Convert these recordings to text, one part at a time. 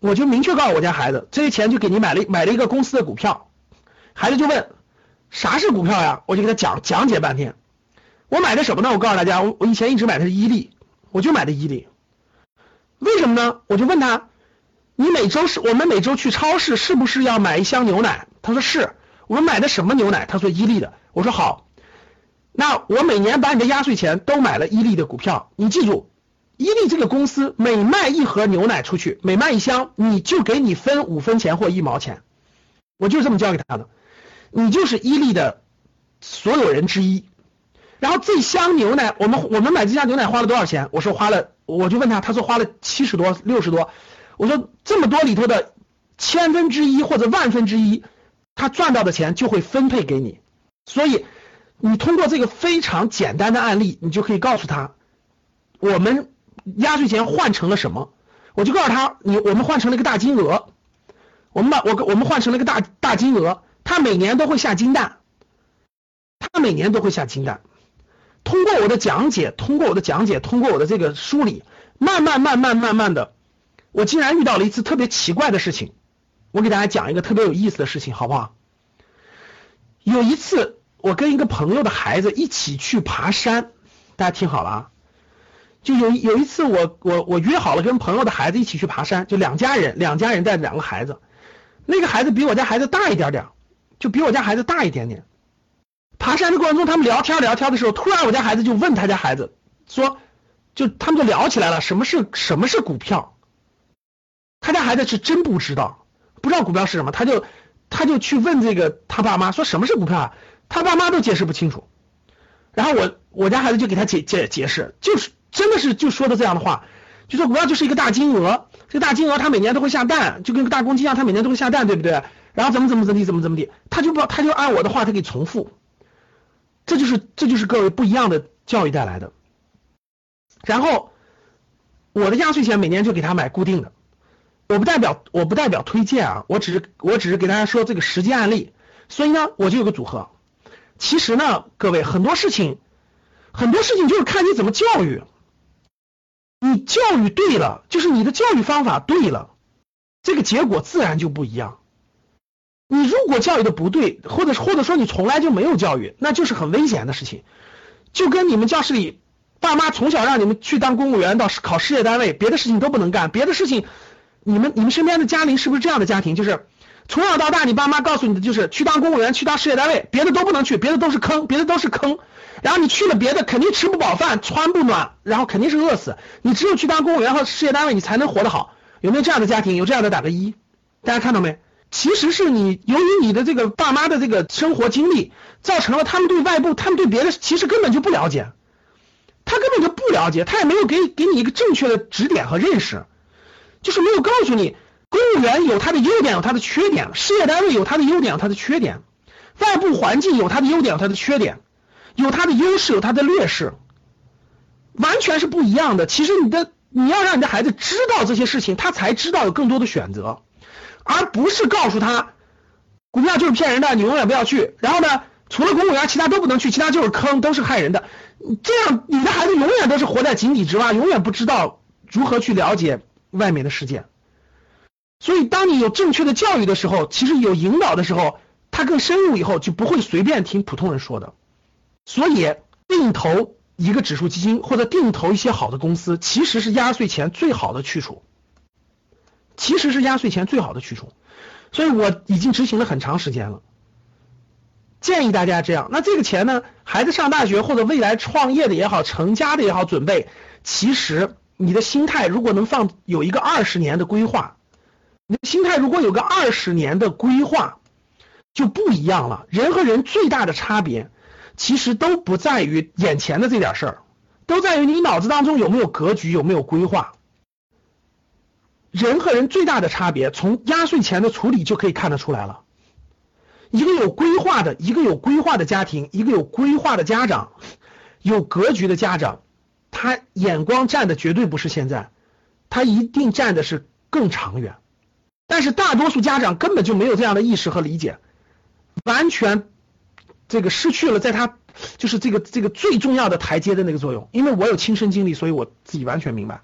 我就明确告诉我家孩子，这些钱就给你买了买了一个公司的股票。孩子就问啥是股票呀？我就给他讲讲解半天。我买的什么呢？我告诉大家，我我以前一直买的是伊利，我就买的伊利。为什么呢？我就问他，你每周是我们每周去超市是不是要买一箱牛奶？他说是。我们买的什么牛奶？他说伊利的。我说好，那我每年把你的压岁钱都买了伊利的股票。你记住，伊利这个公司每卖一盒牛奶出去，每卖一箱，你就给你分五分钱或一毛钱。我就是这么教给他的。你就是伊利的所有人之一。然后这箱牛奶，我们我们买这箱牛奶花了多少钱？我说花了，我就问他，他说花了七十多、六十多。我说这么多里头的千分之一或者万分之一，他赚到的钱就会分配给你。所以你通过这个非常简单的案例，你就可以告诉他，我们压岁钱换成了什么？我就告诉他，你我们换成了一个大金额，我们把我我们换成了一个大大金额。他每年都会下金蛋，他每年都会下金蛋。通过我的讲解，通过我的讲解，通过我的这个梳理，慢慢慢慢慢慢的，我竟然遇到了一次特别奇怪的事情。我给大家讲一个特别有意思的事情，好不好？有一次，我跟一个朋友的孩子一起去爬山，大家听好了啊！就有有一次，我我我约好了跟朋友的孩子一起去爬山，就两家人，两家人带着两个孩子，那个孩子比我家孩子大一点点。就比我家孩子大一点点。爬山的过程中，他们聊天聊天的时候，突然我家孩子就问他家孩子说，就他们就聊起来了，什么是什么是股票？他家孩子是真不知道，不知道股票是什么，他就他就去问这个他爸妈说什么是股票啊？他爸妈都解释不清楚。然后我我家孩子就给他解解解释，就是真的是就说的这样的话，就说股票就是一个大金额，这个大金额它每年都会下蛋，就跟个大公鸡一样，它每年都会下蛋，对不对？然后怎么怎么怎么地怎么怎么地，他就不他就按我的话他给重复，这就是这就是各位不一样的教育带来的。然后我的压岁钱每年就给他买固定的，我不代表我不代表推荐啊，我只是我只是给大家说这个实际案例，所以呢我就有个组合。其实呢各位很多事情很多事情就是看你怎么教育，你教育对了，就是你的教育方法对了，这个结果自然就不一样。你如果教育的不对，或者或者说你从来就没有教育，那就是很危险的事情。就跟你们教室里爸妈从小让你们去当公务员，到考事业单位，别的事情都不能干。别的事情，你们你们身边的家庭是不是这样的家庭？就是从小到大，你爸妈告诉你的就是去当公务员，去当事业单位，别的都不能去，别的都是坑，别的都是坑。然后你去了别的，肯定吃不饱饭，穿不暖，然后肯定是饿死。你只有去当公务员和事业单位，你才能活得好。有没有这样的家庭？有这样的打个一，大家看到没？其实是你由于你的这个爸妈的这个生活经历，造成了他们对外部、他们对别的其实根本就不了解，他根本就不了解，他也没有给给你一个正确的指点和认识，就是没有告诉你，公务员有他的优点，有他的缺点；事业单位有他的优点，有他的缺点；外部环境有他的优点，有他的缺点，有他的优势，有他的劣势，完全是不一样的。其实你的你要让你的孩子知道这些事情，他才知道有更多的选择。而不是告诉他，股票就是骗人的，你永远不要去。然后呢，除了公务员，其他都不能去，其他就是坑，都是害人的。这样，你的孩子永远都是活在井底之蛙，永远不知道如何去了解外面的世界。所以，当你有正确的教育的时候，其实有引导的时候，他更深入以后，就不会随便听普通人说的。所以，定投一个指数基金或者定投一些好的公司，其实是压岁钱最好的去处。其实是压岁钱最好的去处，所以我已经执行了很长时间了。建议大家这样，那这个钱呢，孩子上大学或者未来创业的也好，成家的也好，准备，其实你的心态如果能放有一个二十年的规划，你的心态如果有个二十年的规划，就不一样了。人和人最大的差别，其实都不在于眼前的这点事儿，都在于你脑子当中有没有格局，有没有规划。人和人最大的差别，从压岁钱的处理就可以看得出来了。一个有规划的，一个有规划的家庭，一个有规划的家长，有格局的家长，他眼光站的绝对不是现在，他一定站的是更长远。但是大多数家长根本就没有这样的意识和理解，完全这个失去了在他就是这个这个最重要的台阶的那个作用。因为我有亲身经历，所以我自己完全明白。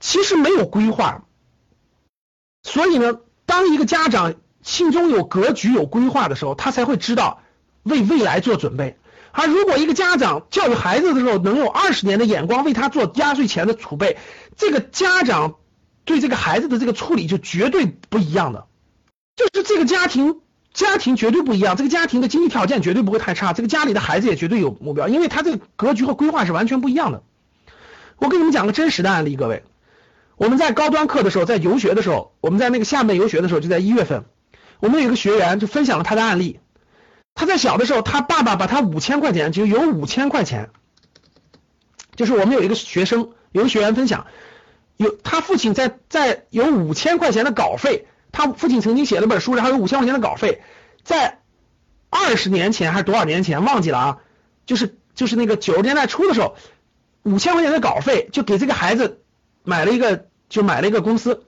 其实没有规划，所以呢，当一个家长心中有格局、有规划的时候，他才会知道为未来做准备。而如果一个家长教育孩子的时候能有二十年的眼光，为他做压岁钱的储备，这个家长对这个孩子的这个处理就绝对不一样的，就是这个家庭家庭绝对不一样，这个家庭的经济条件绝对不会太差，这个家里的孩子也绝对有目标，因为他这个格局和规划是完全不一样的。我给你们讲个真实的案例，各位，我们在高端课的时候，在游学的时候，我们在那个厦门游学的时候，就在一月份，我们有一个学员就分享了他的案例。他在小的时候，他爸爸把他五千块钱，就有五千块钱，就是我们有一个学生，有个学员分享，有他父亲在在有五千块钱的稿费，他父亲曾经写了本书，然后有五千块钱的稿费，在二十年前还是多少年前忘记了啊，就是就是那个九十年代初的时候，五千块钱的稿费就给这个孩子买了一个，就买了一个公司，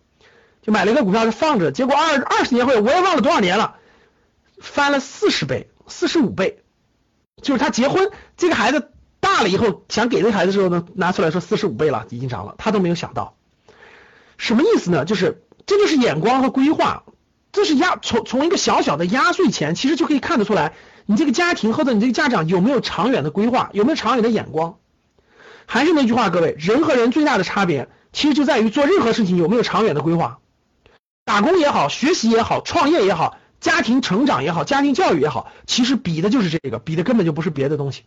就买了一个股票就放着，结果二二十年后我也忘了多少年了，翻了四十倍。四十五倍，就是他结婚，这个孩子大了以后想给这孩子时候呢，拿出来说四十五倍了，已经涨了，他都没有想到，什么意思呢？就是这就是眼光和规划，这是压从从一个小小的压岁钱，其实就可以看得出来，你这个家庭或者你这个家长有没有长远的规划，有没有长远的眼光。还是那句话，各位，人和人最大的差别，其实就在于做任何事情有没有长远的规划，打工也好，学习也好，创业也好。家庭成长也好，家庭教育也好，其实比的就是这个，比的根本就不是别的东西，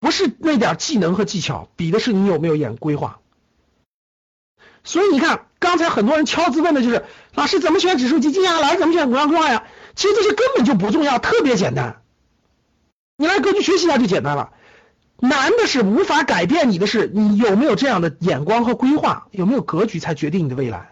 不是那点技能和技巧，比的是你有没有眼规划。所以你看，刚才很多人敲字问的就是，老师怎么选指数基金啊？老师怎么选股票规划呀？其实这些根本就不重要，特别简单，你来格局学习一下就简单了。难的是无法改变你的是，你有没有这样的眼光和规划，有没有格局，才决定你的未来。